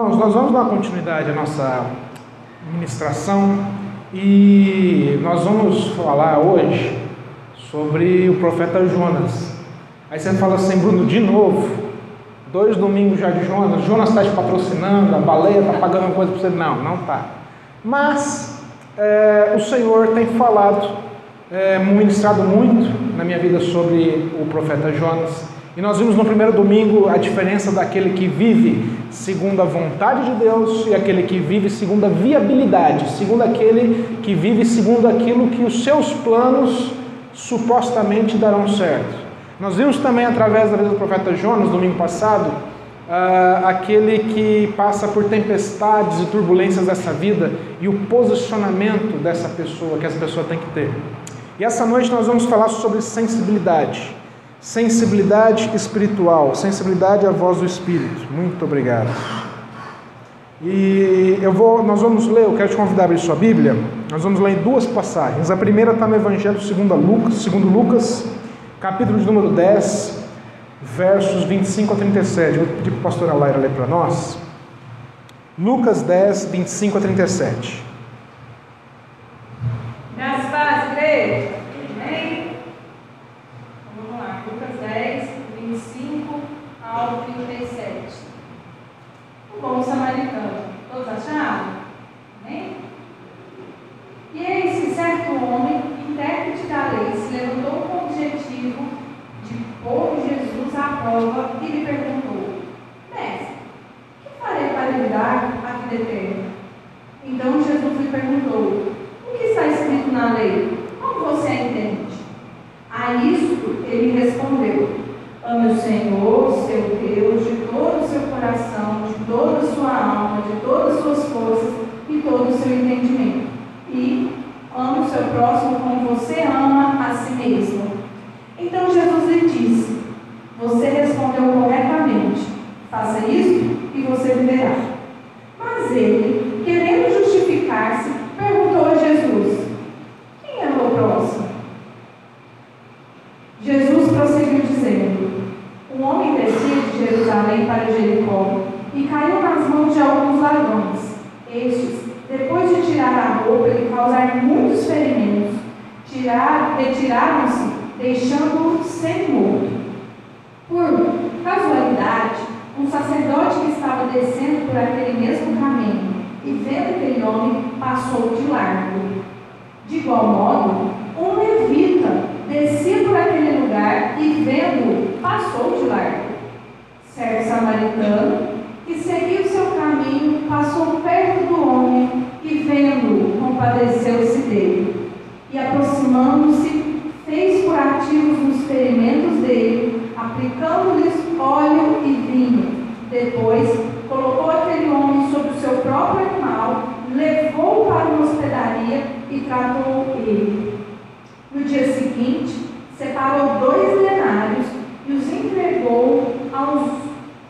Irmãos, nós vamos dar continuidade à nossa ministração e nós vamos falar hoje sobre o profeta Jonas. Aí você fala assim, Bruno, de novo, dois domingos já de Jonas, Jonas está te patrocinando, a baleia está pagando coisa para você. Não, não está. Mas é, o Senhor tem falado, é, ministrado muito na minha vida sobre o profeta Jonas. E nós vimos no primeiro domingo a diferença daquele que vive segundo a vontade de Deus e aquele que vive segundo a viabilidade, segundo aquele que vive segundo aquilo que os seus planos supostamente darão certo. Nós vimos também através da vida do profeta Jonas, domingo passado, uh, aquele que passa por tempestades e turbulências dessa vida e o posicionamento dessa pessoa que essa pessoa tem que ter. E essa noite nós vamos falar sobre sensibilidade. Sensibilidade espiritual, sensibilidade à voz do Espírito. Muito obrigado. E eu vou, nós vamos ler, eu quero te convidar a abrir sua Bíblia. Nós vamos ler em duas passagens. A primeira está no Evangelho segundo Lucas, segundo Lucas, capítulo de número 10, versos 25 a 37. Eu vou pedir para a pastora Laira ler para nós. Lucas 10, 25 a 37. Nas paz, igreja. Lucas 10, 25 ao 37. O bom samaritano. Todos acharam? Amém? E eis que certo homem, intérprete da lei, se levantou com o objetivo de pôr Jesus à prova e lhe perguntou: Mestre, que farei para lhe dar a vida eterna? Então Jesus lhe perguntou: O que está escrito na lei? Como você entende? A isto ele respondeu: Ame o Senhor, seu Deus, de todo o seu coração, de toda a sua alma, de todas as suas forças e todo o seu entendimento. E ame o seu próximo como você ama a si mesmo. Então Jesus lhe disse: Você respondeu corretamente. Faça isto e você viverá. Mas ele, querendo justificar-se, perguntou a Jesus: Quem é o próximo? Jesus prosseguiu dizendo: Um homem descia de Jerusalém para Jericó e caiu nas mãos de alguns ladrões. Estes, depois de tirar a roupa e causar muitos ferimentos, retiraram-se, deixando-o sem morto. Por casualidade, um sacerdote que estava descendo por aquele mesmo caminho e vendo aquele homem, passou de largo. De igual modo, um levita descia por aquele lugar e, vendo, passou de largo. Certo samaritano, que seguiu seu caminho, passou perto do homem e, vendo, compadeceu-se dele. E, aproximando-se, fez curativos nos ferimentos dele, aplicando-lhes óleo e vinho. Depois, colocou aquele homem sobre o seu próprio animal, levou-o para uma hospedaria e tratou ele. No dia seguinte, separou dois denários e os entregou aos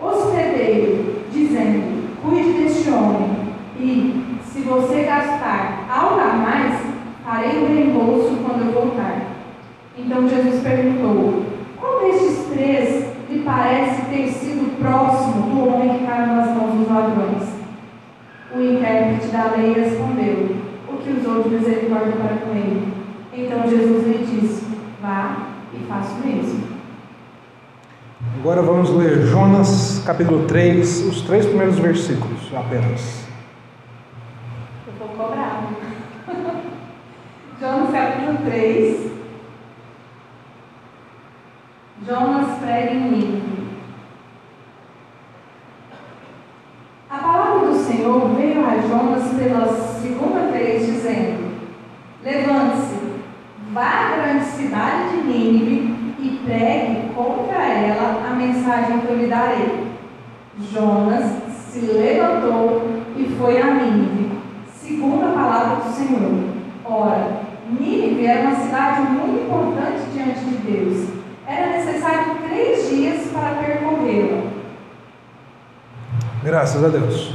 hospedeiros, dizendo: Cuide deste homem, e, se você gastar algo a mais, farei o reembolso quando eu voltar. Então Jesus perguntou: Qual destes três lhe parece ter sido próximo do homem que caiu nas mãos dos ladrões? O intérprete da lei respondeu: O que usou de misericórdia para com ele? Então Jesus lhe disse: Vá e faça o mesmo. Agora vamos ler Jonas capítulo 3, os três primeiros versículos apenas. Eu vou cobrar. Jonas capítulo 3. Jonas prega em Nínive. A palavra do Senhor veio a Jonas pela segunda vez, dizendo: Levante-se Vá à grande cidade de Nínive e pregue contra ela a mensagem que eu lhe darei. Jonas se levantou e foi a Nínive, segundo a palavra do Senhor. Ora, Nínive era uma cidade muito importante diante de Deus. Era necessário três dias para percorrê-la. Graças a Deus.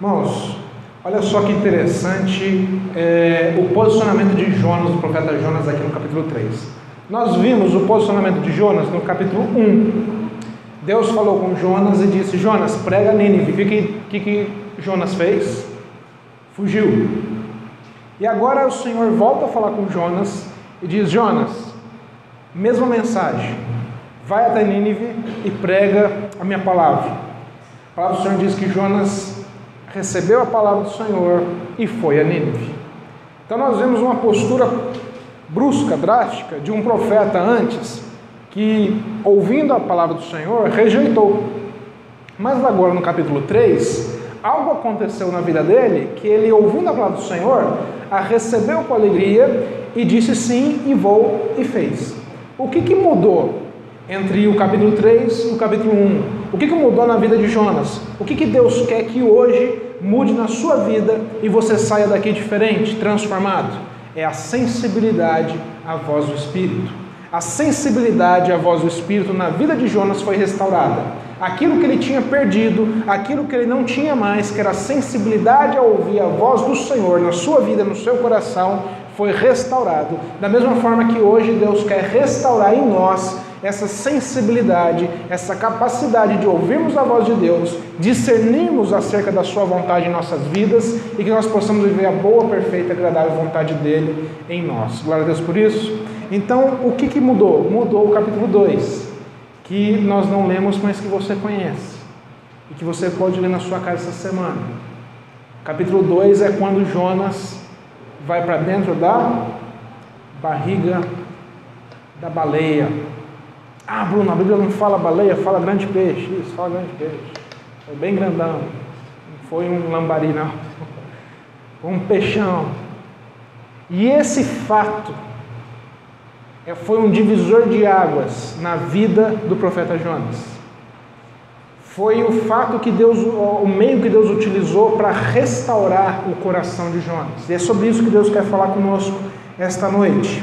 Irmãos, Olha só que interessante é, o posicionamento de Jonas, do profeta Jonas, aqui no capítulo 3. Nós vimos o posicionamento de Jonas no capítulo 1. Deus falou com Jonas e disse: Jonas, prega Nínive. O que, que, que Jonas fez? Fugiu. E agora o Senhor volta a falar com Jonas e diz: Jonas, mesma mensagem, vai até Nínive e prega a minha palavra. A palavra do Senhor diz que Jonas recebeu a palavra do Senhor e foi a Nínive. Então nós vemos uma postura brusca, drástica, de um profeta antes, que, ouvindo a palavra do Senhor, rejeitou. Mas agora no capítulo 3, algo aconteceu na vida dele que ele, ouvindo a palavra do Senhor, a recebeu com alegria e disse sim, e vou, e fez. O que, que mudou entre o capítulo 3 e o capítulo 1? O que, que mudou na vida de Jonas? O que, que Deus quer que hoje mude na sua vida e você saia daqui diferente, transformado? É a sensibilidade à voz do Espírito. A sensibilidade à voz do Espírito na vida de Jonas foi restaurada. Aquilo que ele tinha perdido, aquilo que ele não tinha mais, que era a sensibilidade a ouvir a voz do Senhor na sua vida, no seu coração, foi restaurado. Da mesma forma que hoje Deus quer restaurar em nós essa sensibilidade, essa capacidade de ouvirmos a voz de Deus, discernirmos acerca da Sua vontade em nossas vidas e que nós possamos viver a boa, perfeita agradável vontade dele em nós. Glória a Deus por isso. Então, o que, que mudou? Mudou o capítulo 2, que nós não lemos, mas que você conhece e que você pode ler na sua casa essa semana. Capítulo 2 é quando Jonas vai para dentro da barriga da baleia. Ah, Bruno, a Bíblia não fala baleia, fala grande peixe. Isso, fala grande peixe. Foi bem grandão. Não foi um lambari, não. Foi um peixão. E esse fato é, foi um divisor de águas na vida do profeta Jonas. Foi o fato que Deus, o meio que Deus utilizou para restaurar o coração de Jonas. E é sobre isso que Deus quer falar conosco esta noite.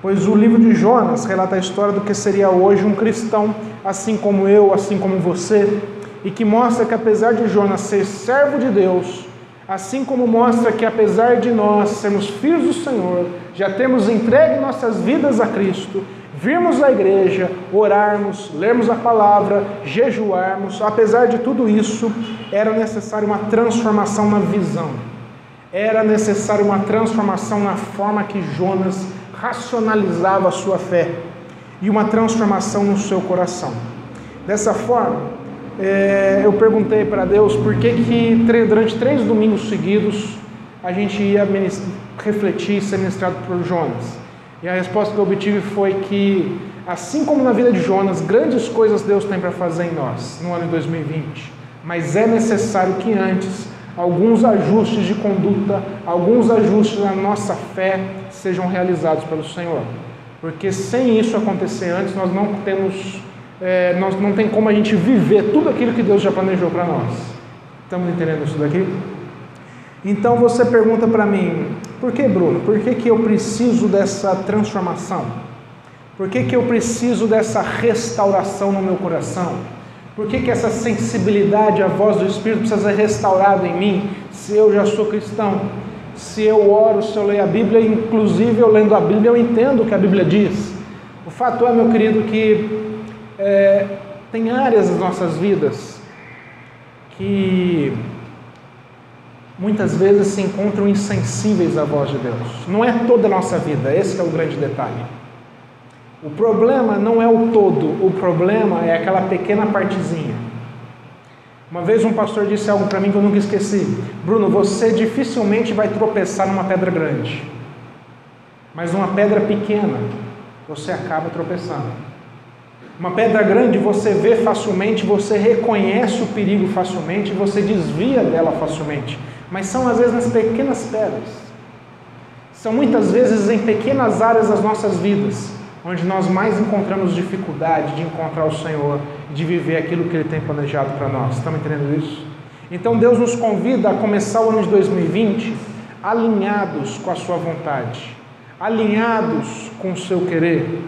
Pois o livro de Jonas relata a história do que seria hoje um cristão, assim como eu, assim como você, e que mostra que apesar de Jonas ser servo de Deus, assim como mostra que apesar de nós sermos filhos do Senhor, já temos entregue nossas vidas a Cristo, virmos à igreja, orarmos, lermos a palavra, jejuarmos, apesar de tudo isso, era necessário uma transformação na visão. Era necessário uma transformação na forma que Jonas racionalizava a sua fé e uma transformação no seu coração. Dessa forma, é, eu perguntei para Deus por que, que durante três domingos seguidos a gente ia refletir e ser ministrado por Jonas. E a resposta que eu obtive foi que, assim como na vida de Jonas, grandes coisas Deus tem para fazer em nós no ano de 2020, mas é necessário que antes alguns ajustes de conduta, alguns ajustes na nossa fé sejam realizados pelo Senhor. Porque sem isso acontecer antes, nós não temos, é, nós não tem como a gente viver tudo aquilo que Deus já planejou para nós. Estamos entendendo isso daqui? Então você pergunta para mim, por que Bruno? Por que, que eu preciso dessa transformação? Por que, que eu preciso dessa restauração no meu coração? Por que, que essa sensibilidade à voz do Espírito precisa ser restaurada em mim, se eu já sou cristão? Se eu oro, se eu leio a Bíblia, inclusive eu lendo a Bíblia, eu entendo o que a Bíblia diz. O fato é, meu querido, que é, tem áreas das nossas vidas que muitas vezes se encontram insensíveis à voz de Deus. Não é toda a nossa vida, esse é o grande detalhe. O problema não é o todo, o problema é aquela pequena partezinha. Uma vez um pastor disse algo para mim que eu nunca esqueci: Bruno, você dificilmente vai tropeçar numa pedra grande, mas numa pedra pequena você acaba tropeçando. Uma pedra grande você vê facilmente, você reconhece o perigo facilmente, você desvia dela facilmente, mas são às vezes nas pequenas pedras, são muitas vezes em pequenas áreas das nossas vidas onde nós mais encontramos dificuldade de encontrar o Senhor, de viver aquilo que Ele tem planejado para nós. Estamos entendendo isso? Então Deus nos convida a começar o ano de 2020 alinhados com a Sua vontade, alinhados com o seu querer,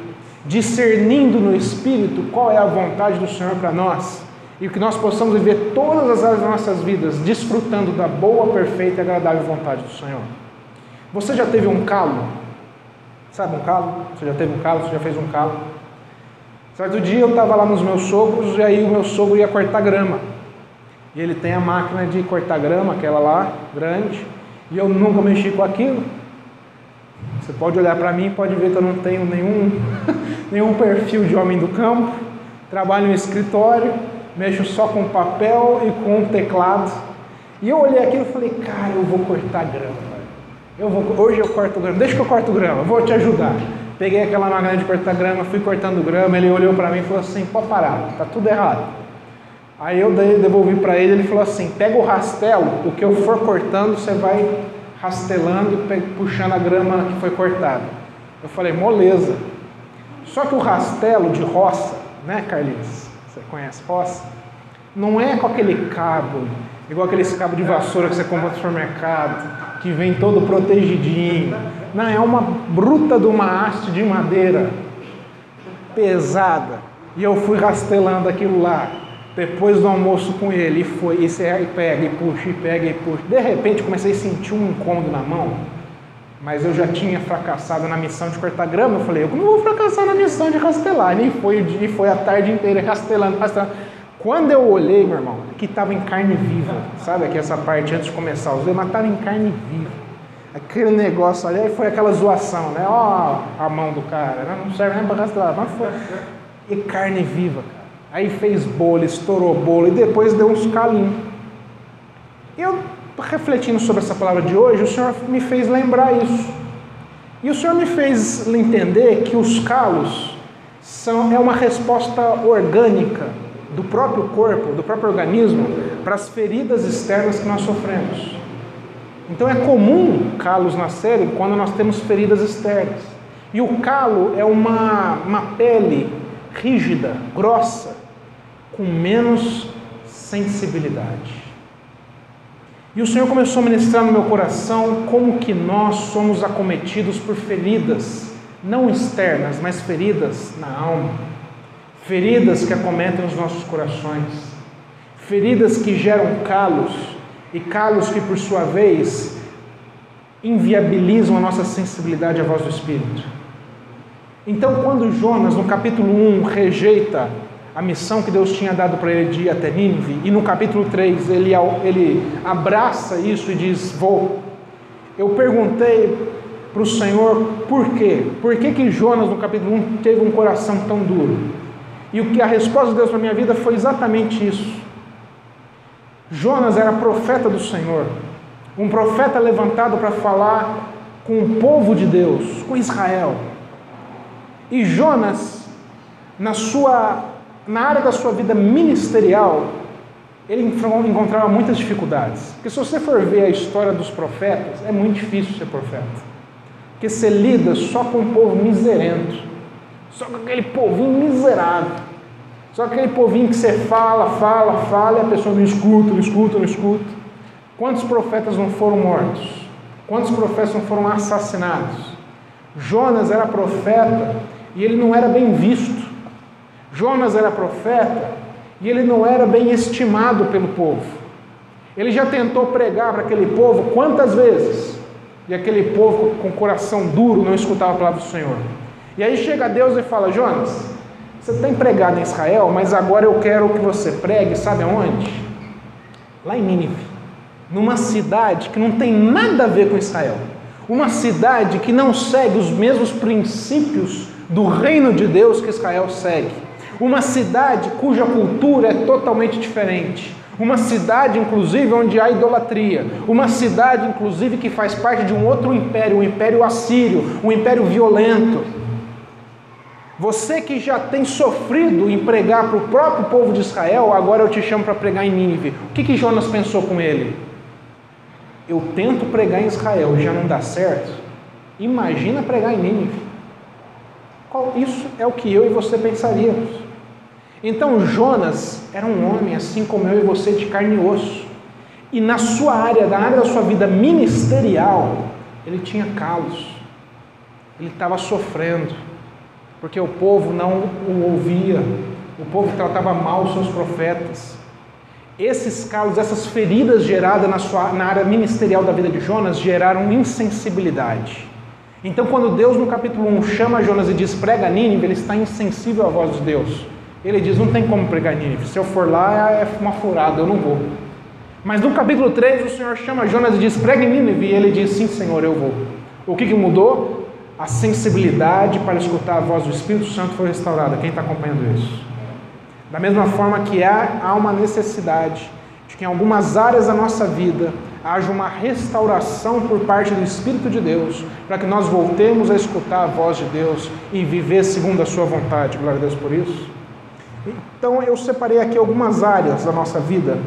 discernindo no Espírito qual é a vontade do Senhor para nós e que nós possamos viver todas as áreas das nossas vidas desfrutando da boa, perfeita e agradável vontade do Senhor. Você já teve um calo Sabe um calo? Você já teve um calo? Você já fez um calo? Certo dia eu estava lá nos meus sogros e aí o meu sogro ia cortar grama. E ele tem a máquina de cortar grama, aquela lá, grande, e eu nunca mexi com aquilo. Você pode olhar para mim e pode ver que eu não tenho nenhum, nenhum perfil de homem do campo. Trabalho em escritório, mexo só com papel e com teclado. E eu olhei aquilo e falei, cara, eu vou cortar grama. Eu vou, hoje eu corto grama, deixa que eu corto grama, vou te ajudar. Peguei aquela máquina de cortar grama, fui cortando grama, ele olhou para mim e falou assim, pode parar, tá tudo errado. Aí eu devolvi para ele, ele falou assim, pega o rastelo, o que eu for cortando, você vai rastelando e puxando a grama que foi cortada. Eu falei, moleza. Só que o rastelo de roça, né, Carlinhos? Você conhece roça? Não é com aquele cabo, igual aqueles cabos de vassoura que você compra no supermercado, que vem todo protegidinho. Não, é uma bruta de uma haste de madeira pesada. E eu fui rastelando aquilo lá depois do almoço com ele, e foi, e você pega, e puxa, e pega, e puxa. De repente comecei a sentir um incômodo na mão, mas eu já tinha fracassado na missão de cortar grama. Eu falei, eu não vou fracassar na missão de rastelar. E foi, e foi a tarde inteira rastelando, rastelando. Quando eu olhei, meu irmão, que estava em carne viva, sabe aqui essa parte antes de começar os mas estava em carne viva. Aquele negócio ali, foi aquela zoação, né? Ó, a mão do cara, né? não serve nem para rastelar, mas foi. E carne viva, cara. Aí fez bolo, estourou bolo e depois deu uns calinhos. Eu, refletindo sobre essa palavra de hoje, o Senhor me fez lembrar isso. E o Senhor me fez entender que os calos são, é uma resposta orgânica do próprio corpo, do próprio organismo, para as feridas externas que nós sofremos. Então é comum calos nascerem quando nós temos feridas externas. E o calo é uma, uma pele rígida, grossa, com menos sensibilidade. E o Senhor começou a ministrar no meu coração como que nós somos acometidos por feridas, não externas, mas feridas na alma, feridas que acometem os nossos corações, feridas que geram calos, e calos que por sua vez inviabilizam a nossa sensibilidade à voz do Espírito. Então, quando Jonas, no capítulo 1, rejeita a missão que Deus tinha dado para ele de ir até Nínive, e no capítulo 3 ele, ele abraça isso e diz: Vou. Eu perguntei para o Senhor por quê? Por que, que Jonas, no capítulo 1, teve um coração tão duro? E o que a resposta de Deus para minha vida foi exatamente isso. Jonas era profeta do Senhor, um profeta levantado para falar com o povo de Deus, com Israel. E Jonas, na sua na área da sua vida ministerial, ele encontrava muitas dificuldades. Porque se você for ver a história dos profetas, é muito difícil ser profeta. Porque você lida só com um povo miserento, só com aquele povinho miserável, só aquele povinho que você fala, fala, fala e a pessoa não escuta, não escuta, não escuta. Quantos profetas não foram mortos? Quantos profetas não foram assassinados? Jonas era profeta e ele não era bem visto. Jonas era profeta e ele não era bem estimado pelo povo. Ele já tentou pregar para aquele povo quantas vezes? E aquele povo com coração duro não escutava a palavra do Senhor. E aí chega Deus e fala: Jonas, você tem pregado em Israel, mas agora eu quero que você pregue, sabe aonde? Lá em Nínive, numa cidade que não tem nada a ver com Israel, uma cidade que não segue os mesmos princípios do reino de Deus que Israel segue. Uma cidade cuja cultura é totalmente diferente. Uma cidade, inclusive, onde há idolatria. Uma cidade, inclusive, que faz parte de um outro império, o império assírio, um império violento. Você que já tem sofrido em pregar para o próprio povo de Israel, agora eu te chamo para pregar em Nínive. O que, que Jonas pensou com ele? Eu tento pregar em Israel e já não dá certo. Imagina pregar em Nínive. Isso é o que eu e você pensaríamos. Então Jonas era um homem assim como eu e você de carne e osso. E na sua área, na área da sua vida ministerial, ele tinha calos. Ele estava sofrendo, porque o povo não o ouvia, o povo tratava mal os seus profetas. Esses calos, essas feridas geradas na, sua, na área ministerial da vida de Jonas geraram insensibilidade. Então, quando Deus no capítulo 1 chama Jonas e diz prega Nínive, ele está insensível à voz de Deus. Ele diz: não tem como pregar Nínive, se eu for lá é uma furada, eu não vou. Mas no capítulo 3 o Senhor chama Jonas e diz pregue Nínive, e ele diz: sim, Senhor, eu vou. O que, que mudou? A sensibilidade para escutar a voz do Espírito Santo foi restaurada. Quem está acompanhando isso? Da mesma forma que há, há uma necessidade de que em algumas áreas da nossa vida haja uma restauração por parte do Espírito de Deus, para que nós voltemos a escutar a voz de Deus e viver segundo a Sua vontade. Glória a Deus por isso. Então eu separei aqui algumas áreas da nossa vida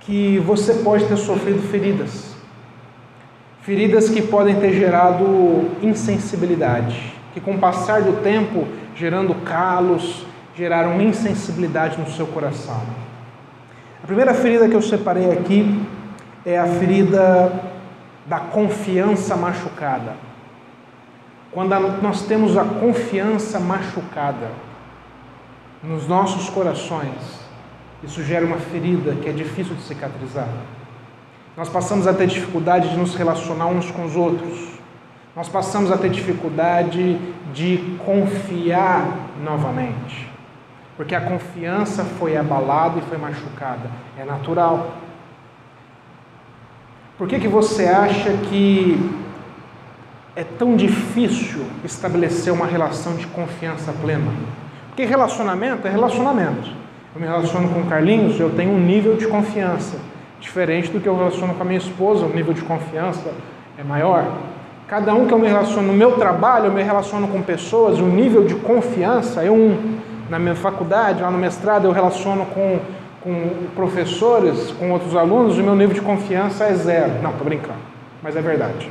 que você pode ter sofrido feridas. Feridas que podem ter gerado insensibilidade, que com o passar do tempo, gerando calos, geraram insensibilidade no seu coração. A primeira ferida que eu separei aqui é a ferida da confiança machucada. Quando nós temos a confiança machucada nos nossos corações, isso gera uma ferida que é difícil de cicatrizar. Nós passamos a ter dificuldade de nos relacionar uns com os outros. Nós passamos a ter dificuldade de confiar novamente porque a confiança foi abalada e foi machucada. É natural. Por que, que você acha que é tão difícil estabelecer uma relação de confiança plena? Porque relacionamento é relacionamento. Eu me relaciono com o Carlinhos, eu tenho um nível de confiança diferente do que eu relaciono com a minha esposa, o nível de confiança é maior. Cada um que eu me relaciono no meu trabalho, eu me relaciono com pessoas, o nível de confiança é um na minha faculdade, lá no mestrado, eu relaciono com, com professores, com outros alunos, o meu nível de confiança é zero. Não, estou brincando, mas é verdade.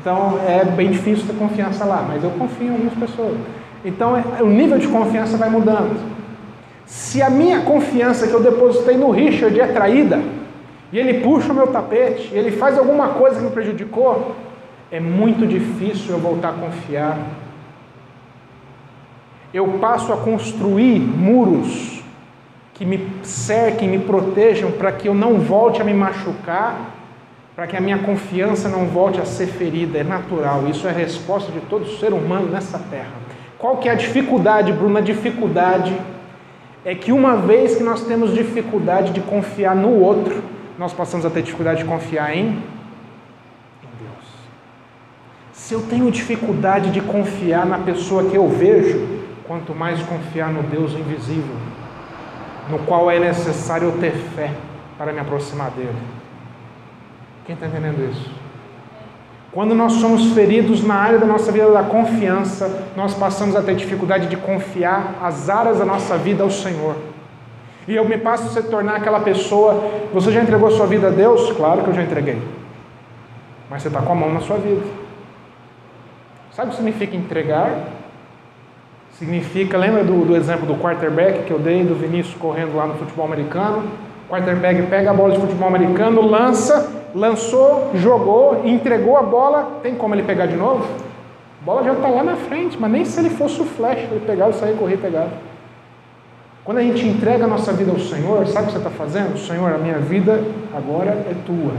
Então é bem difícil ter confiança lá, mas eu confio em algumas pessoas. Então é, o nível de confiança vai mudando. Se a minha confiança que eu depositei no Richard é traída, e ele puxa o meu tapete, ele faz alguma coisa que me prejudicou, é muito difícil eu voltar a confiar eu passo a construir muros que me cerquem, me protejam para que eu não volte a me machucar, para que a minha confiança não volte a ser ferida. É natural, isso é a resposta de todo ser humano nessa terra. Qual que é a dificuldade, Bruno? A dificuldade é que uma vez que nós temos dificuldade de confiar no outro, nós passamos a ter dificuldade de confiar em, em Deus. Se eu tenho dificuldade de confiar na pessoa que eu vejo, quanto mais confiar no Deus invisível, no qual é necessário eu ter fé para me aproximar dele. Quem está entendendo isso? Quando nós somos feridos na área da nossa vida da confiança, nós passamos a ter dificuldade de confiar as áreas da nossa vida ao Senhor. E eu me passo a se tornar aquela pessoa. Você já entregou sua vida a Deus? Claro que eu já entreguei. Mas você está com a mão na sua vida. Sabe o que significa entregar? Significa, lembra do, do exemplo do quarterback que eu dei, do Vinícius correndo lá no futebol americano? Quarterback pega a bola de futebol americano, lança, lançou, jogou, entregou a bola, tem como ele pegar de novo? A bola já está lá na frente, mas nem se ele fosse o flash, ele pegava, sair, correr pegar. Quando a gente entrega a nossa vida ao Senhor, sabe o que você está fazendo? Senhor, a minha vida agora é tua.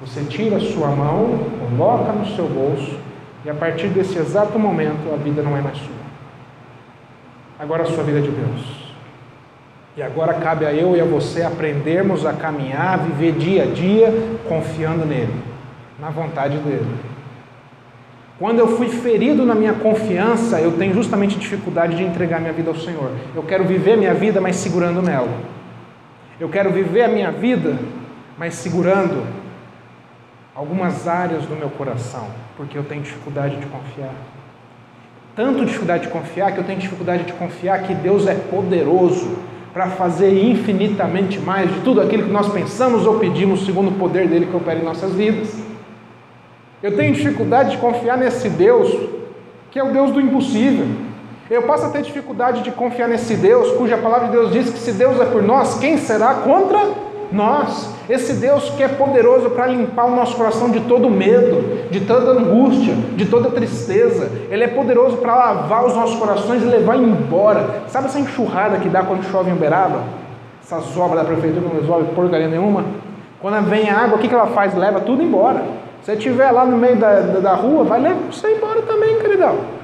Você tira a sua mão, coloca no seu bolso, e a partir desse exato momento a vida não é mais sua agora a sua vida é de Deus. E agora cabe a eu e a você aprendermos a caminhar, viver dia a dia confiando nele, na vontade dele. Quando eu fui ferido na minha confiança, eu tenho justamente dificuldade de entregar minha vida ao Senhor. Eu quero viver minha vida, mas segurando nela. Eu quero viver a minha vida, mas segurando algumas áreas do meu coração, porque eu tenho dificuldade de confiar tanto dificuldade de confiar que eu tenho dificuldade de confiar que Deus é poderoso para fazer infinitamente mais de tudo aquilo que nós pensamos ou pedimos, segundo o poder dele que opera em nossas vidas. Eu tenho dificuldade de confiar nesse Deus que é o Deus do impossível. Eu passo a ter dificuldade de confiar nesse Deus cuja palavra de Deus diz que se Deus é por nós, quem será contra nós, esse Deus que é poderoso para limpar o nosso coração de todo medo, de toda angústia, de toda tristeza, Ele é poderoso para lavar os nossos corações e levar embora. Sabe essa enxurrada que dá quando chove em Uberaba? Essas obras da prefeitura não resolve porcaria nenhuma. Quando vem a água, o que ela faz? Leva tudo embora. Se estiver lá no meio da, da, da rua, vai levar você embora também, queridão.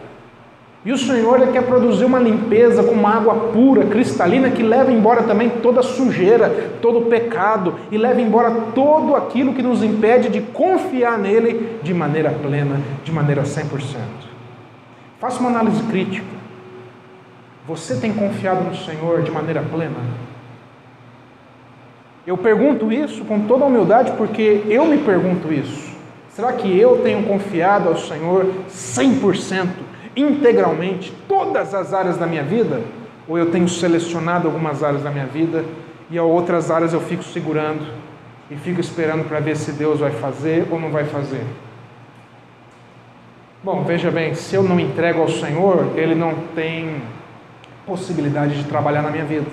E o Senhor ele quer produzir uma limpeza com uma água pura, cristalina, que leva embora também toda sujeira, todo pecado e leva embora todo aquilo que nos impede de confiar nele de maneira plena, de maneira 100%. Faça uma análise crítica. Você tem confiado no Senhor de maneira plena? Eu pergunto isso com toda humildade porque eu me pergunto isso. Será que eu tenho confiado ao Senhor 100%? integralmente todas as áreas da minha vida? Ou eu tenho selecionado algumas áreas da minha vida e a outras áreas eu fico segurando e fico esperando para ver se Deus vai fazer ou não vai fazer? Bom, veja bem, se eu não entrego ao Senhor, Ele não tem possibilidade de trabalhar na minha vida.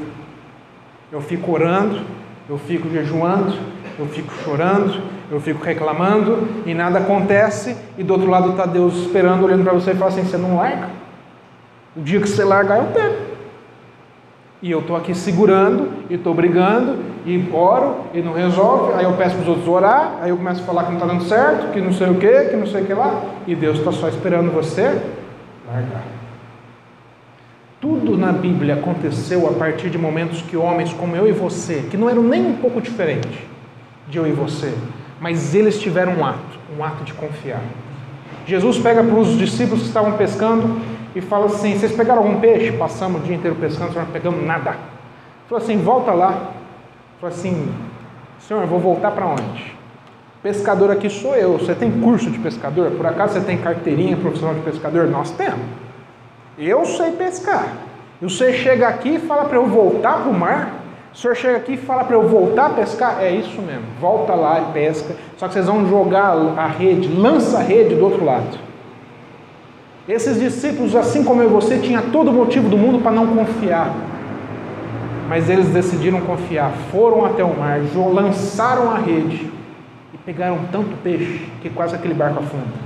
Eu fico orando, eu fico jejuando, eu fico chorando, eu fico reclamando e nada acontece, e do outro lado está Deus esperando, olhando para você e fala assim: você não larga? O dia que você largar, eu pego. E eu estou aqui segurando, e estou brigando, e oro, e não resolve. Aí eu peço para os outros orar, aí eu começo a falar que não está dando certo, que não sei o que, que não sei o que lá, e Deus está só esperando você largar. Tudo na Bíblia aconteceu a partir de momentos que homens como eu e você, que não eram nem um pouco diferentes de eu e você, mas eles tiveram um ato, um ato de confiar. Jesus pega para os discípulos que estavam pescando e fala assim: Vocês pegaram algum peixe? Passamos o dia inteiro pescando, não pegamos nada. Falou assim: Volta lá. Falou assim: Senhor, eu vou voltar para onde? Pescador aqui sou eu. Você tem curso de pescador? Por acaso você tem carteirinha profissional de pescador? Nós temos. Eu sei pescar. E você chega aqui e fala para eu voltar para o mar? O senhor chega aqui e fala para eu voltar a pescar? É isso mesmo, volta lá e pesca. Só que vocês vão jogar a rede, lança a rede do outro lado. Esses discípulos, assim como eu e você, tinham todo o motivo do mundo para não confiar. Mas eles decidiram confiar, foram até o mar, lançaram a rede e pegaram tanto peixe que quase aquele barco afunda.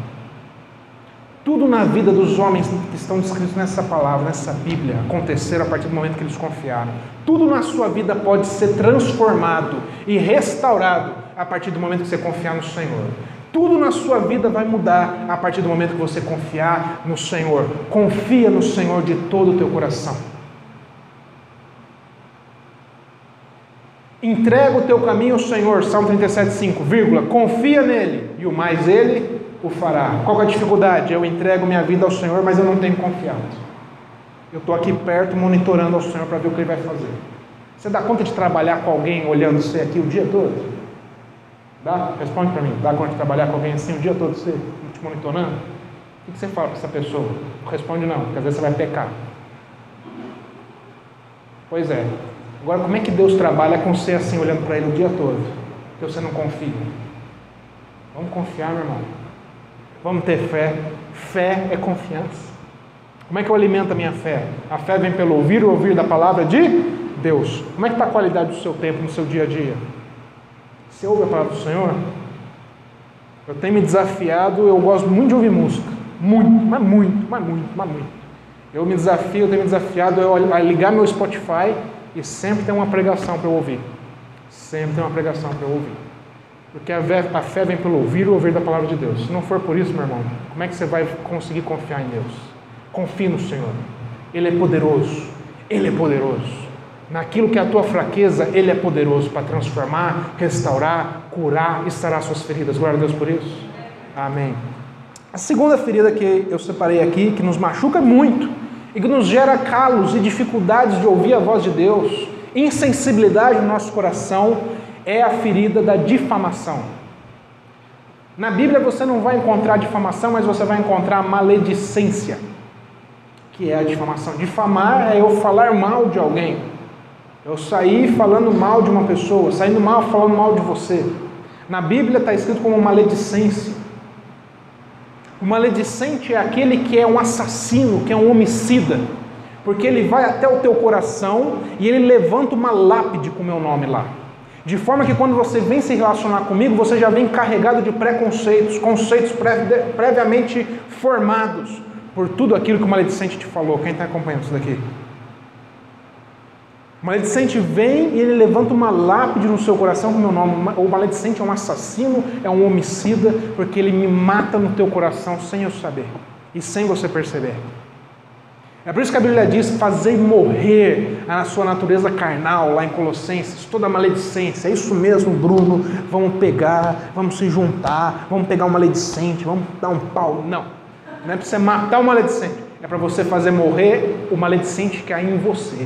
Tudo na vida dos homens que estão descritos nessa palavra, nessa Bíblia, aconteceram a partir do momento que eles confiaram. Tudo na sua vida pode ser transformado e restaurado a partir do momento que você confiar no Senhor. Tudo na sua vida vai mudar a partir do momento que você confiar no Senhor. Confia no Senhor de todo o teu coração. Entrega o teu caminho ao Senhor, Salmo 37,5, vírgula, confia nele, e o mais ele o fará. Qual é a dificuldade? Eu entrego minha vida ao Senhor, mas eu não tenho confiança. Eu estou aqui perto monitorando ao Senhor para ver o que Ele vai fazer. Você dá conta de trabalhar com alguém olhando você aqui o dia todo? Dá? Responde para mim. Dá conta de trabalhar com alguém assim o dia todo, você te monitorando? O que você fala para essa pessoa? Responde não, porque às vezes você vai pecar. Pois é. Agora, como é que Deus trabalha com você assim, olhando para Ele o dia todo? Que você não confia. Vamos confiar, meu irmão. Vamos ter fé. Fé é confiança. Como é que eu alimento a minha fé? A fé vem pelo ouvir ou ouvir da palavra de Deus. Como é que está a qualidade do seu tempo no seu dia a dia? Você ouve a palavra do Senhor? Eu tenho me desafiado, eu gosto muito de ouvir música. Muito, mas muito, mas muito, mas muito. Eu me desafio, eu tenho me desafiado a ligar meu Spotify e sempre tem uma pregação para eu ouvir. Sempre tem uma pregação para eu ouvir. Porque a fé vem pelo ouvir ou ouvir da palavra de Deus. Se não for por isso, meu irmão, como é que você vai conseguir confiar em Deus? Confie no Senhor. Ele é poderoso. Ele é poderoso. Naquilo que é a tua fraqueza, Ele é poderoso para transformar, restaurar, curar e suas feridas. Glória a Deus por isso. Amém. A segunda ferida que eu separei aqui, que nos machuca muito e que nos gera calos e dificuldades de ouvir a voz de Deus, insensibilidade no nosso coração, é a ferida da difamação. Na Bíblia você não vai encontrar difamação, mas você vai encontrar maledicência, que é a difamação. Difamar é eu falar mal de alguém. Eu sair falando mal de uma pessoa, saindo mal falando mal de você. Na Bíblia está escrito como maledicência. O maledicente é aquele que é um assassino, que é um homicida, porque ele vai até o teu coração e ele levanta uma lápide com o meu nome lá. De forma que quando você vem se relacionar comigo, você já vem carregado de preconceitos, conceitos previamente formados por tudo aquilo que o maledicente te falou. Quem está acompanhando isso daqui? O maledicente vem e ele levanta uma lápide no seu coração com o meu nome. O maledicente é um assassino, é um homicida, porque ele me mata no teu coração sem eu saber e sem você perceber. É por isso que a Bíblia diz: fazei morrer a sua natureza carnal, lá em Colossenses, toda maledicência. É isso mesmo, Bruno. Vamos pegar, vamos se juntar, vamos pegar o maledicente, vamos dar um pau. Não, não é para você matar o maledicente, é para você fazer morrer o maledicente que há em você.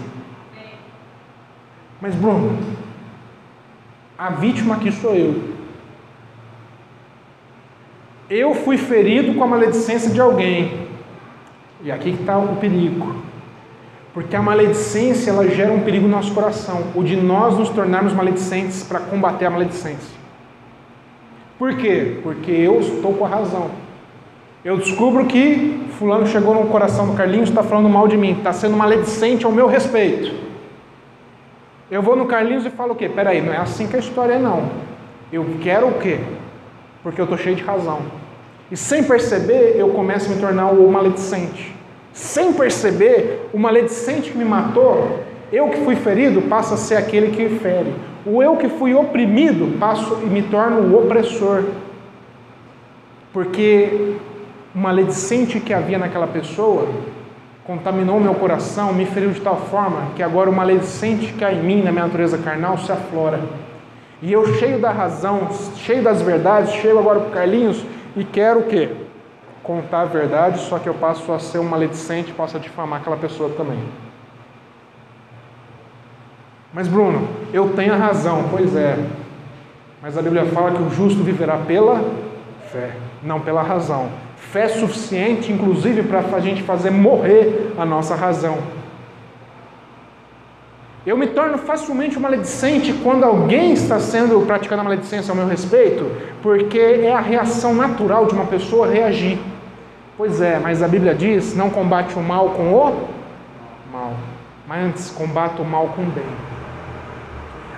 Mas, Bruno, a vítima aqui sou eu. Eu fui ferido com a maledicência de alguém. E aqui está o perigo. Porque a maledicência ela gera um perigo no nosso coração, o de nós nos tornarmos maledicentes para combater a maledicência. Por quê? Porque eu estou com a razão. Eu descubro que fulano chegou no coração do Carlinhos, está falando mal de mim, está sendo maledicente ao meu respeito. Eu vou no Carlinhos e falo o quê? Peraí, não é assim que a história é não. Eu quero o quê? Porque eu estou cheio de razão. E sem perceber, eu começo a me tornar o maledicente. Sem perceber, o maledicente que me matou, eu que fui ferido, passa a ser aquele que fere. O eu que fui oprimido, passo e me torno o opressor. Porque o maledicente que havia naquela pessoa contaminou meu coração, me feriu de tal forma que agora o maledicente que há em mim, na minha natureza carnal, se aflora. E eu, cheio da razão, cheio das verdades, chego agora para Carlinhos e quero o quê? Contar a verdade, só que eu passo a ser um maledicente, posso difamar aquela pessoa também. Mas Bruno, eu tenho a razão, pois é. Mas a Bíblia fala que o justo viverá pela fé, não pela razão. Fé suficiente, inclusive, para a gente fazer morrer a nossa razão. Eu me torno facilmente maledicente quando alguém está sendo praticando a maledicência ao meu respeito, porque é a reação natural de uma pessoa reagir. Pois é, mas a Bíblia diz: não combate o mal com o mal, mas antes combate o mal com o bem.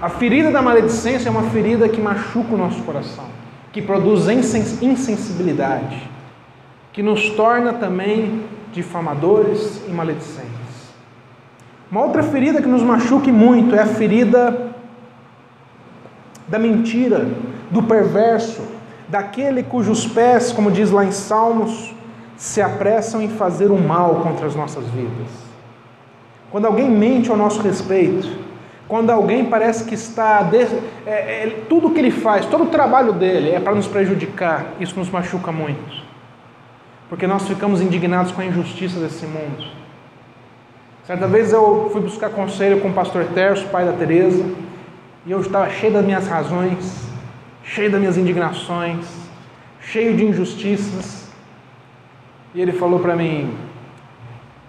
A ferida da maledicência é uma ferida que machuca o nosso coração, que produz insensibilidade, que nos torna também difamadores e maledicentes. Uma outra ferida que nos machuque muito é a ferida da mentira, do perverso, daquele cujos pés, como diz lá em Salmos, se apressam em fazer o mal contra as nossas vidas. Quando alguém mente ao nosso respeito, quando alguém parece que está. De, é, é, tudo que ele faz, todo o trabalho dele é para nos prejudicar, isso nos machuca muito. Porque nós ficamos indignados com a injustiça desse mundo. Certa vez eu fui buscar conselho com o pastor Terço, pai da Teresa, e eu estava cheio das minhas razões, cheio das minhas indignações, cheio de injustiças. E ele falou para mim: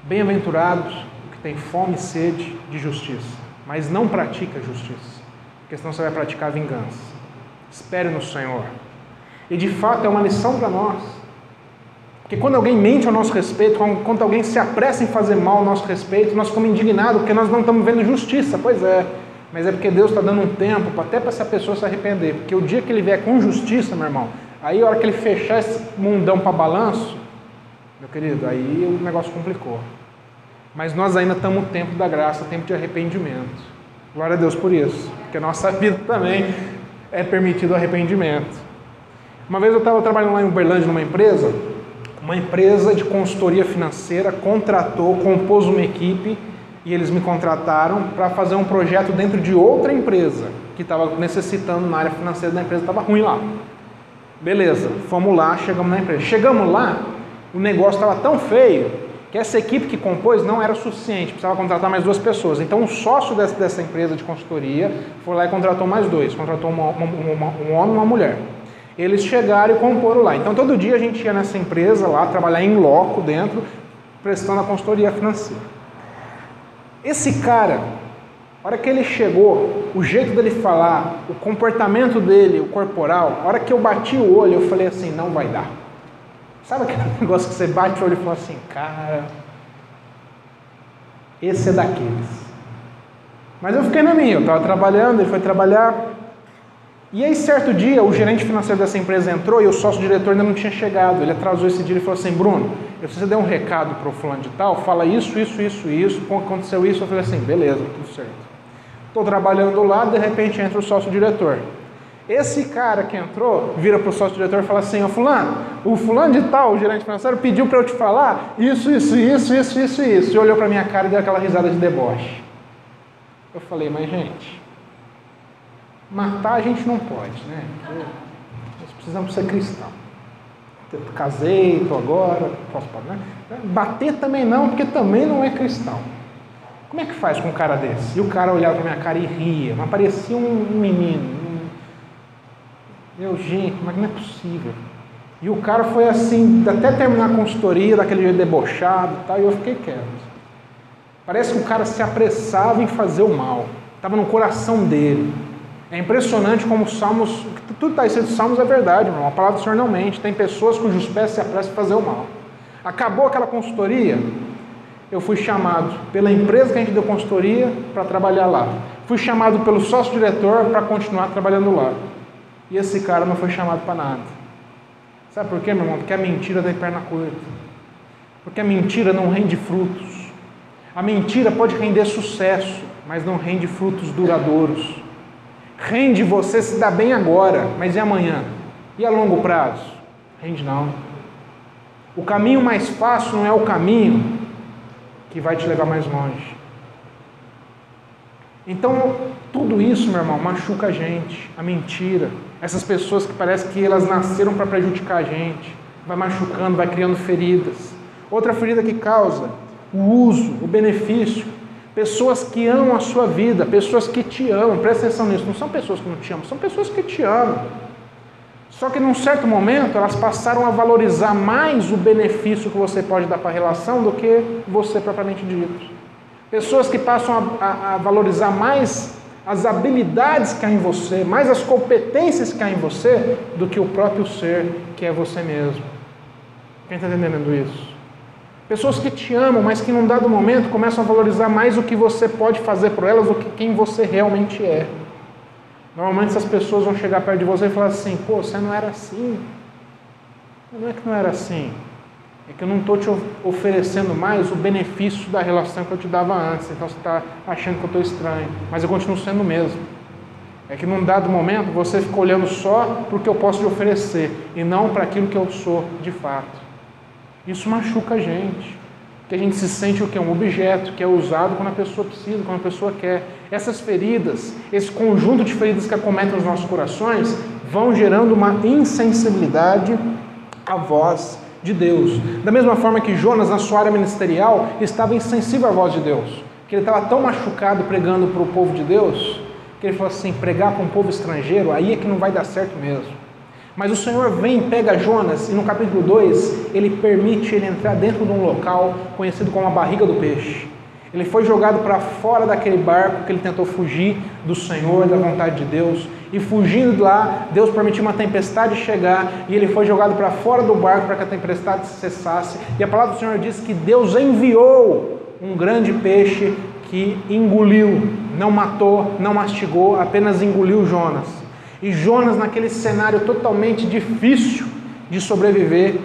Bem-aventurados o que tem fome e sede de justiça, mas não pratica justiça, porque senão você vai praticar vingança. Espere no Senhor. E de fato é uma lição para nós. Porque quando alguém mente ao nosso respeito, quando alguém se apressa em fazer mal ao nosso respeito, nós ficamos indignados porque nós não estamos vendo justiça. Pois é, mas é porque Deus está dando um tempo até para essa pessoa se arrepender. Porque o dia que ele vier com justiça, meu irmão, aí a hora que ele fechar esse mundão para balanço, meu querido, aí o negócio complicou. Mas nós ainda estamos no tempo da graça, tempo de arrependimento. Glória a Deus por isso, porque a nossa vida também é permitido arrependimento. Uma vez eu estava trabalhando lá em Uberlândia numa empresa, uma empresa de consultoria financeira contratou, compôs uma equipe e eles me contrataram para fazer um projeto dentro de outra empresa que estava necessitando na área financeira da empresa, estava ruim lá. Beleza, fomos lá, chegamos na empresa. Chegamos lá, o negócio estava tão feio que essa equipe que compôs não era suficiente, precisava contratar mais duas pessoas. Então, um sócio dessa, dessa empresa de consultoria foi lá e contratou mais dois: contratou uma, uma, uma, um homem e uma mulher. Eles chegaram e comporam lá. Então todo dia a gente ia nessa empresa lá, trabalhar em loco dentro, prestando a consultoria financeira. Esse cara, a hora que ele chegou, o jeito dele falar, o comportamento dele, o corporal, a hora que eu bati o olho, eu falei assim, não vai dar. Sabe aquele negócio que você bate o olho e fala assim, cara, esse é daqueles. Mas eu fiquei na minha, eu estava trabalhando, ele foi trabalhar, e aí, certo dia, o gerente financeiro dessa empresa entrou e o sócio-diretor ainda não tinha chegado. Ele atrasou esse dia e falou assim: Bruno, eu preciso dar um recado para o fulano de tal, fala isso, isso, isso, isso, aconteceu isso. Eu falei assim: beleza, tudo certo. Estou trabalhando lá, de repente entra o sócio-diretor. Esse cara que entrou, vira para o sócio-diretor e fala assim, ô fulano, o fulano de tal, o gerente financeiro, pediu para eu te falar isso, isso, isso, isso, isso, isso. E olhou para minha cara e deu aquela risada de deboche. Eu falei, mas gente, matar a gente não pode, né? Nós precisamos ser cristãos. Eu casei, estou agora, posso né? Bater também não, porque também não é cristão. Como é que faz com um cara desse? E o cara olhava para minha cara e ria, mas parecia um menino, meu, gente, mas não é possível. E o cara foi assim, até terminar a consultoria, daquele jeito debochado e tal, e eu fiquei quieto. Parece que o cara se apressava em fazer o mal. Estava no coração dele. É impressionante como os salmos, tudo está escrito nos salmos é verdade, irmão. A palavra do Senhor não mente. Tem pessoas cujos pés se apressam em fazer o mal. Acabou aquela consultoria, eu fui chamado pela empresa que a gente deu consultoria para trabalhar lá. Fui chamado pelo sócio-diretor para continuar trabalhando lá. E esse cara não foi chamado para nada. Sabe por quê, meu irmão? Porque a mentira tem perna curta. Porque a mentira não rende frutos. A mentira pode render sucesso, mas não rende frutos duradouros. Rende você se dá bem agora, mas e amanhã? E a longo prazo? Rende não. O caminho mais fácil não é o caminho que vai te levar mais longe. Então, tudo isso, meu irmão, machuca a gente, a mentira. Essas pessoas que parece que elas nasceram para prejudicar a gente, vai machucando, vai criando feridas. Outra ferida que causa o uso, o benefício. Pessoas que amam a sua vida, pessoas que te amam, presta atenção nisso, não são pessoas que não te amam, são pessoas que te amam. Só que num certo momento elas passaram a valorizar mais o benefício que você pode dar para a relação do que você propriamente dito. Pessoas que passam a, a, a valorizar mais as habilidades que há em você, mais as competências que há em você, do que o próprio ser que é você mesmo. Quem está entendendo isso? Pessoas que te amam, mas que num dado momento começam a valorizar mais o que você pode fazer por elas do que quem você realmente é. Normalmente essas pessoas vão chegar perto de você e falar assim: pô, você não era assim. Não é que não era assim. É que eu não estou te oferecendo mais o benefício da relação que eu te dava antes. Então você está achando que eu estou estranho. Mas eu continuo sendo o mesmo. É que num dado momento você fica olhando só para o que eu posso te oferecer e não para aquilo que eu sou de fato. Isso machuca a gente. Que a gente se sente o que? Um objeto que é usado quando a pessoa precisa, quando a pessoa quer. Essas feridas, esse conjunto de feridas que acometem os nossos corações, vão gerando uma insensibilidade à voz de Deus. Da mesma forma que Jonas, na sua área ministerial, estava insensível à voz de Deus. Que ele estava tão machucado pregando para o povo de Deus, que ele falou assim: pregar para um povo estrangeiro, aí é que não vai dar certo mesmo. Mas o Senhor vem, pega Jonas, e no capítulo 2, ele permite ele entrar dentro de um local conhecido como a barriga do peixe. Ele foi jogado para fora daquele barco que ele tentou fugir do Senhor, da vontade de Deus. E fugindo de lá, Deus permitiu uma tempestade chegar e ele foi jogado para fora do barco para que a tempestade cessasse. E a palavra do Senhor diz que Deus enviou um grande peixe que engoliu, não matou, não mastigou, apenas engoliu Jonas. E Jonas, naquele cenário totalmente difícil de sobreviver,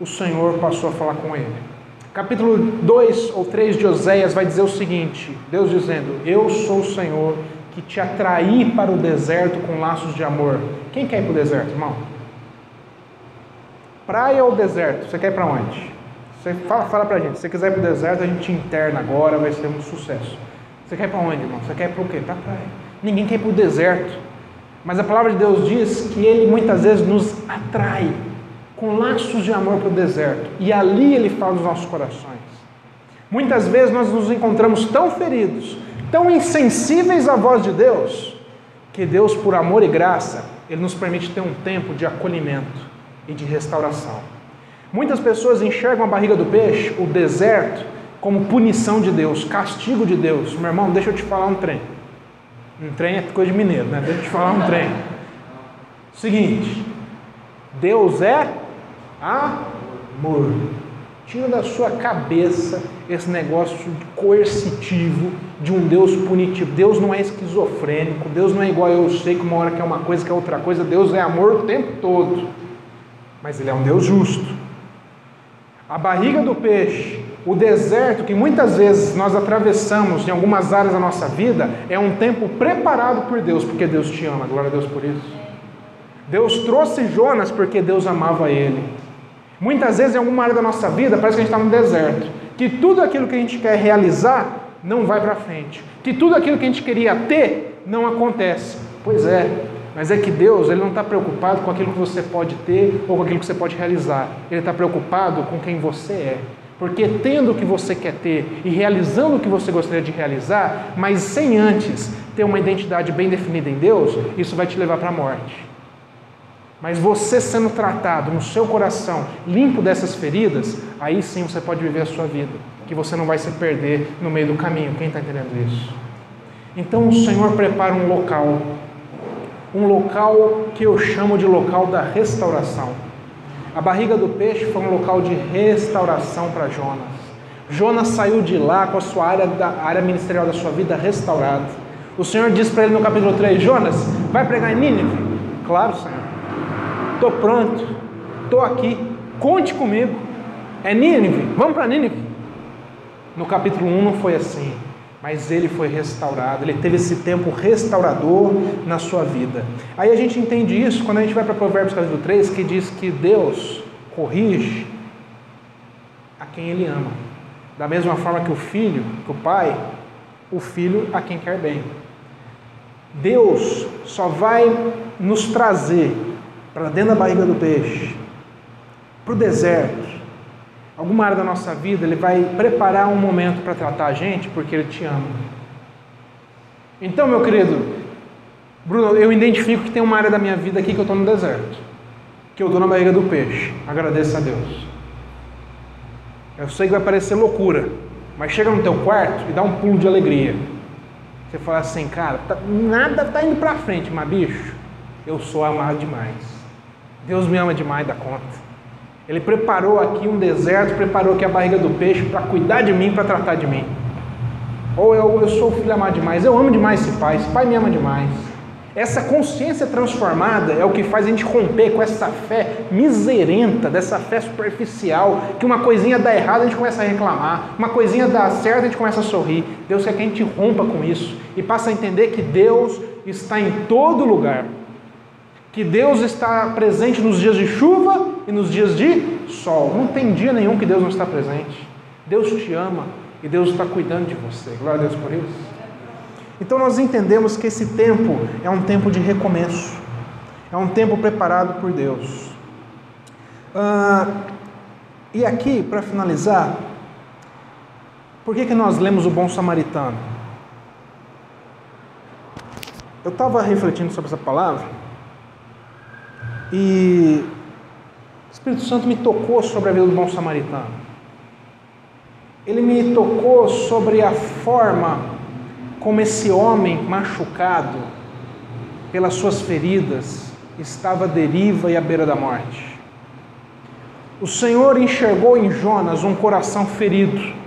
o Senhor passou a falar com ele. Capítulo 2 ou 3 de Oséias vai dizer o seguinte: Deus dizendo: Eu sou o Senhor que te atraí para o deserto com laços de amor. Quem quer ir para o deserto, irmão? Praia ou deserto? Você quer ir para onde? Você fala, fala a gente. Se você quiser ir para o deserto, a gente interna agora, vai ser um sucesso. Você quer ir para onde, irmão? Você quer ir para o quê? Para a praia. Ninguém quer ir para o deserto. Mas a palavra de Deus diz que Ele muitas vezes nos atrai com laços de amor para o deserto. E ali Ele fala nos nossos corações. Muitas vezes nós nos encontramos tão feridos, tão insensíveis à voz de Deus, que Deus, por amor e graça, Ele nos permite ter um tempo de acolhimento e de restauração. Muitas pessoas enxergam a barriga do peixe, o deserto, como punição de Deus, castigo de Deus. Meu irmão, deixa eu te falar um trem. Um trem é coisa de mineiro, né? Deixa eu te falar um trem. Seguinte, Deus é amor. Tira da sua cabeça esse negócio coercitivo de um Deus punitivo. Deus não é esquizofrênico, Deus não é igual eu sei que uma hora quer uma coisa, que é outra coisa. Deus é amor o tempo todo. Mas Ele é um Deus justo. A barriga do peixe O deserto que muitas vezes nós atravessamos em algumas áreas da nossa vida é um tempo preparado por Deus, porque Deus te ama. Glória a Deus por isso. Deus trouxe Jonas porque Deus amava ele. Muitas vezes em alguma área da nossa vida parece que a gente está no deserto, que tudo aquilo que a gente quer realizar não vai para frente, que tudo aquilo que a gente queria ter não acontece. Pois é, mas é que Deus ele não está preocupado com aquilo que você pode ter ou com aquilo que você pode realizar. Ele está preocupado com quem você é. Porque tendo o que você quer ter e realizando o que você gostaria de realizar, mas sem antes ter uma identidade bem definida em Deus, isso vai te levar para a morte. Mas você sendo tratado no seu coração, limpo dessas feridas, aí sim você pode viver a sua vida, que você não vai se perder no meio do caminho. Quem está entendendo isso? Então o Senhor prepara um local, um local que eu chamo de local da restauração. A barriga do peixe foi um local de restauração para Jonas. Jonas saiu de lá com a sua área, da, área ministerial da sua vida restaurada. O Senhor disse para ele no capítulo 3: Jonas, vai pregar em Nínive? Claro, Senhor. Estou pronto. Estou aqui. Conte comigo. É Nínive. Vamos para Nínive. No capítulo 1 não foi assim mas ele foi restaurado, ele teve esse tempo restaurador na sua vida. Aí a gente entende isso quando a gente vai para Provérbios capítulo 3, que diz que Deus corrige a quem ele ama. Da mesma forma que o filho, que o pai, o filho a quem quer bem. Deus só vai nos trazer para dentro da barriga do peixe, para o deserto, alguma área da nossa vida, Ele vai preparar um momento para tratar a gente porque Ele te ama. Então, meu querido, Bruno, eu identifico que tem uma área da minha vida aqui que eu estou no deserto, que eu estou na barriga do peixe. Agradeço a Deus. Eu sei que vai parecer loucura, mas chega no teu quarto e dá um pulo de alegria. Você fala assim, cara, tá, nada está indo para frente, mas bicho, eu sou amado demais. Deus me ama demais da conta. Ele preparou aqui um deserto, preparou aqui a barriga do peixe para cuidar de mim, para tratar de mim. Ou eu, eu sou filho amado demais, eu amo demais esse pai, esse pai me ama demais. Essa consciência transformada é o que faz a gente romper com essa fé miserenta, dessa fé superficial, que uma coisinha dá errado a gente começa a reclamar, uma coisinha dá certo a gente começa a sorrir. Deus quer que a gente rompa com isso e passe a entender que Deus está em todo lugar que Deus está presente nos dias de chuva e nos dias de sol. Não tem dia nenhum que Deus não está presente. Deus te ama e Deus está cuidando de você. Glória a Deus por isso. Então nós entendemos que esse tempo é um tempo de recomeço, é um tempo preparado por Deus. Ah, e aqui, para finalizar, por que, que nós lemos o Bom Samaritano? Eu estava refletindo sobre essa palavra e o Espírito Santo me tocou sobre a vida do bom samaritano. Ele me tocou sobre a forma como esse homem machucado pelas suas feridas estava à deriva e à beira da morte. O Senhor enxergou em Jonas um coração ferido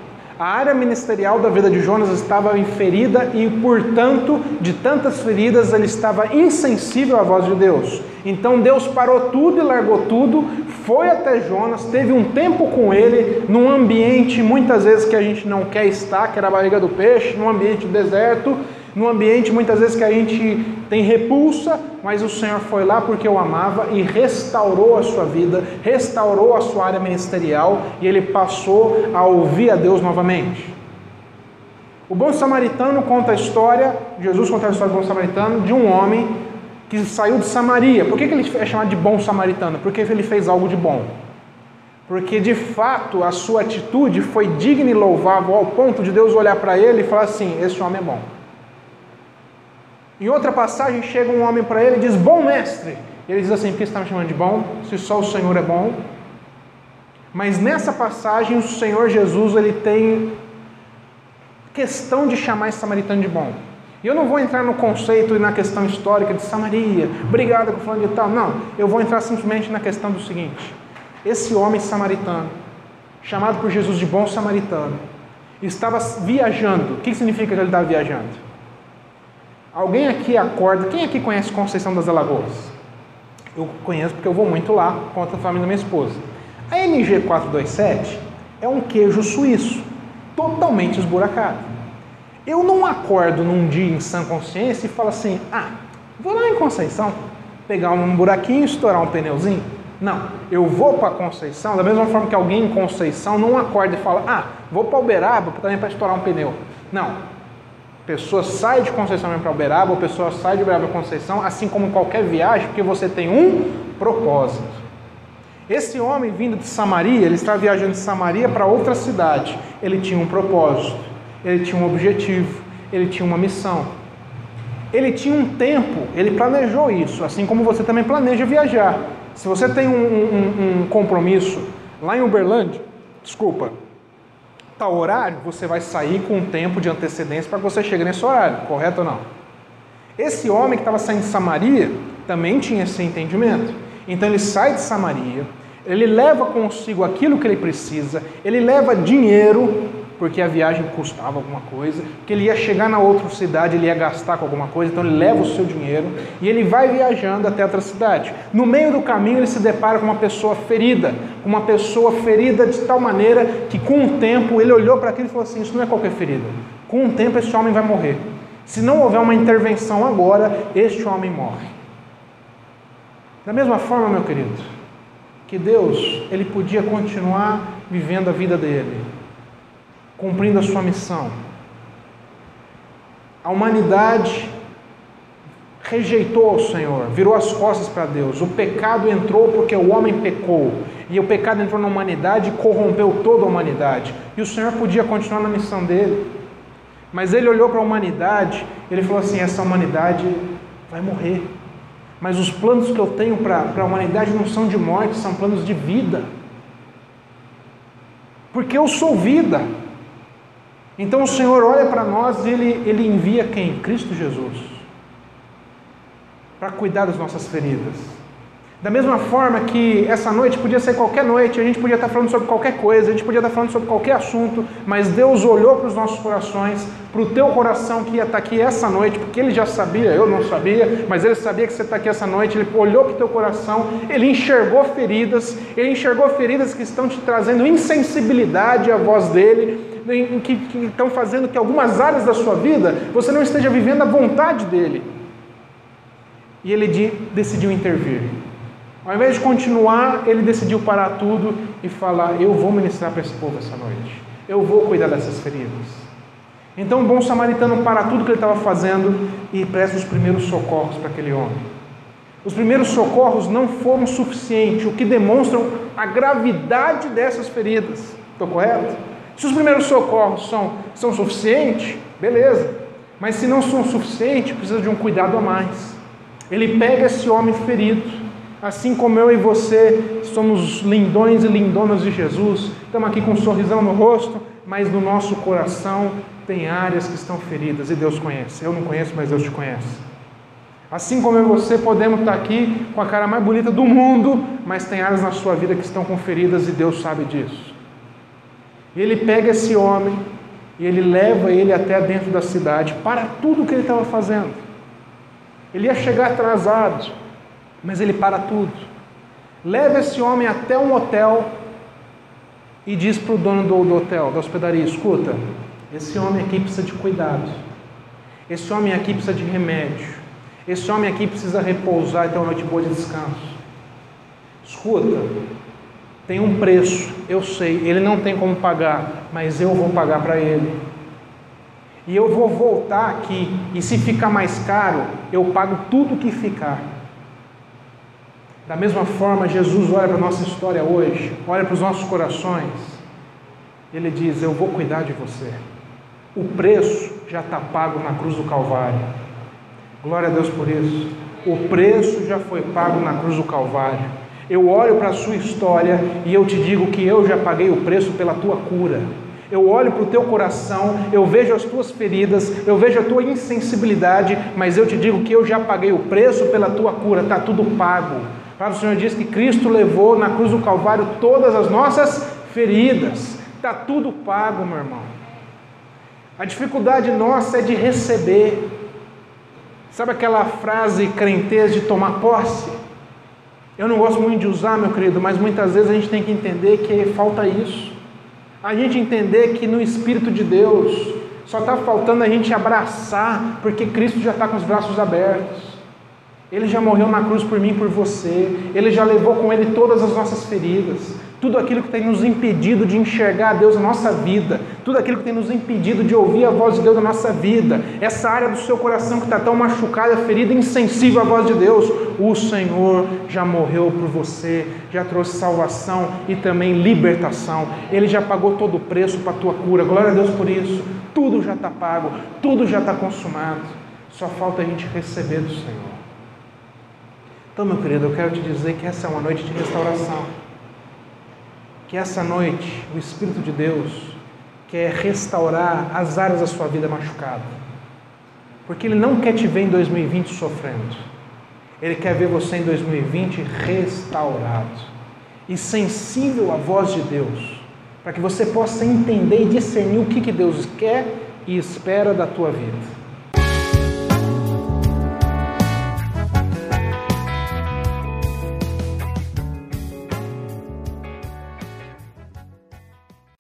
a área ministerial da vida de Jonas estava ferida e, portanto, de tantas feridas, ele estava insensível à voz de Deus. Então Deus parou tudo e largou tudo, foi até Jonas, teve um tempo com ele, num ambiente muitas vezes que a gente não quer estar, que era a barriga do peixe, num ambiente deserto, num ambiente muitas vezes que a gente tem repulsa, mas o Senhor foi lá porque o amava e restaurou a sua vida, restaurou a sua área ministerial e ele passou a ouvir a Deus novamente. O bom samaritano conta a história, Jesus conta a história do bom samaritano, de um homem que saiu de Samaria. Por que, que ele é chamado de bom samaritano? Porque ele fez algo de bom. Porque de fato a sua atitude foi digna e louvável ao ponto de Deus olhar para ele e falar assim: esse homem é bom. Em outra passagem, chega um homem para ele e diz: Bom mestre. Ele diz assim: Por que você está me chamando de bom? Se só o Senhor é bom. Mas nessa passagem, o Senhor Jesus ele tem questão de chamar esse samaritano de bom. E eu não vou entrar no conceito e na questão histórica de Samaria, obrigado por falando de tal. Não, eu vou entrar simplesmente na questão do seguinte: esse homem samaritano, chamado por Jesus de bom samaritano, estava viajando. O que significa que ele estava viajando? Alguém aqui acorda. Quem aqui conhece Conceição das Alagoas? Eu conheço porque eu vou muito lá com a família da minha esposa. A MG 427 é um queijo suíço, totalmente esburacado. Eu não acordo num dia em sã consciência e falo assim: ah, vou lá em Conceição, pegar um buraquinho e estourar um pneuzinho. Não, eu vou para Conceição, da mesma forma que alguém em Conceição não acorda e fala: ah, vou para Uberaba também para estourar um pneu. Não, pessoa sai de Conceição para Uberaba, a pessoa sai de Uberaba para Conceição, assim como qualquer viagem, porque você tem um propósito. Esse homem vindo de Samaria, ele estava viajando de Samaria para outra cidade. Ele tinha um propósito, ele tinha um objetivo, ele tinha uma missão. Ele tinha um tempo, ele planejou isso, assim como você também planeja viajar. Se você tem um, um, um compromisso lá em Uberlândia, desculpa, tal horário, você vai sair com um tempo de antecedência para que você chegue nesse horário, correto ou não? Esse homem que estava saindo de Samaria também tinha esse entendimento. Então ele sai de Samaria, ele leva consigo aquilo que ele precisa, ele leva dinheiro, porque a viagem custava alguma coisa, que ele ia chegar na outra cidade, ele ia gastar com alguma coisa, então ele leva o seu dinheiro e ele vai viajando até outra cidade. No meio do caminho ele se depara com uma pessoa ferida, uma pessoa ferida de tal maneira que com o tempo ele olhou para aquilo e falou assim: Isso não é qualquer ferida, com o tempo esse homem vai morrer. Se não houver uma intervenção agora, este homem morre. Da mesma forma, meu querido, que Deus, ele podia continuar vivendo a vida dele, cumprindo a sua missão. A humanidade rejeitou o Senhor, virou as costas para Deus. O pecado entrou porque o homem pecou. E o pecado entrou na humanidade e corrompeu toda a humanidade. E o Senhor podia continuar na missão dele. Mas ele olhou para a humanidade, ele falou assim: essa humanidade vai morrer. Mas os planos que eu tenho para a humanidade não são de morte, são planos de vida. Porque eu sou vida. Então o Senhor olha para nós e ele, ele envia quem? Cristo Jesus. Para cuidar das nossas feridas. Da mesma forma que essa noite podia ser qualquer noite, a gente podia estar falando sobre qualquer coisa, a gente podia estar falando sobre qualquer assunto, mas Deus olhou para os nossos corações, para o teu coração que ia estar aqui essa noite, porque Ele já sabia, eu não sabia, mas Ele sabia que você está aqui essa noite, Ele olhou para o teu coração, Ele enxergou feridas, Ele enxergou feridas que estão te trazendo insensibilidade à voz dEle, que, que estão fazendo que algumas áreas da sua vida você não esteja vivendo a vontade dEle. E Ele decidiu intervir. Ao invés de continuar, ele decidiu parar tudo e falar: Eu vou ministrar para esse povo essa noite. Eu vou cuidar dessas feridas. Então o bom samaritano para tudo que ele estava fazendo e presta os primeiros socorros para aquele homem. Os primeiros socorros não foram suficientes, o que demonstram a gravidade dessas feridas. Estou correto? Se os primeiros socorros são, são suficientes, beleza. Mas se não são suficientes, precisa de um cuidado a mais. Ele pega esse homem ferido Assim como eu e você somos lindões e lindonas de Jesus, estamos aqui com um sorrisão no rosto, mas no nosso coração tem áreas que estão feridas e Deus conhece. Eu não conheço, mas Deus te conhece. Assim como eu e você podemos estar aqui com a cara mais bonita do mundo, mas tem áreas na sua vida que estão com feridas e Deus sabe disso. Ele pega esse homem e ele leva ele até dentro da cidade para tudo o que ele estava fazendo. Ele ia chegar atrasado, mas ele para tudo. Leva esse homem até um hotel e diz para o dono do, do hotel, da hospedaria: escuta, esse homem aqui precisa de cuidado, esse homem aqui precisa de remédio, esse homem aqui precisa repousar e ter uma noite boa de descanso. Escuta, tem um preço, eu sei, ele não tem como pagar, mas eu vou pagar para ele. E eu vou voltar aqui, e se ficar mais caro, eu pago tudo que ficar. Da mesma forma, Jesus olha para a nossa história hoje, olha para os nossos corações, ele diz: Eu vou cuidar de você. O preço já está pago na cruz do Calvário. Glória a Deus por isso. O preço já foi pago na cruz do Calvário. Eu olho para a sua história e eu te digo que eu já paguei o preço pela tua cura. Eu olho para o teu coração, eu vejo as tuas feridas, eu vejo a tua insensibilidade, mas eu te digo que eu já paguei o preço pela tua cura, está tudo pago. Do Senhor diz que Cristo levou na cruz do Calvário todas as nossas feridas. Está tudo pago, meu irmão. A dificuldade nossa é de receber. Sabe aquela frase crentez de tomar posse? Eu não gosto muito de usar, meu querido, mas muitas vezes a gente tem que entender que falta isso. A gente entender que no Espírito de Deus só está faltando a gente abraçar, porque Cristo já está com os braços abertos. Ele já morreu na cruz por mim por você. Ele já levou com ele todas as nossas feridas tudo aquilo que tem nos impedido de enxergar a Deus na nossa vida, tudo aquilo que tem nos impedido de ouvir a voz de Deus na nossa vida, essa área do seu coração que está tão machucada, ferida, insensível à voz de Deus, o Senhor já morreu por você, já trouxe salvação e também libertação, Ele já pagou todo o preço para a tua cura, glória a Deus por isso, tudo já está pago, tudo já está consumado, só falta a gente receber do Senhor. Então, meu querido, eu quero te dizer que essa é uma noite de restauração que essa noite o Espírito de Deus quer restaurar as áreas da sua vida machucada. Porque Ele não quer te ver em 2020 sofrendo. Ele quer ver você em 2020 restaurado e sensível à voz de Deus, para que você possa entender e discernir o que, que Deus quer e espera da tua vida.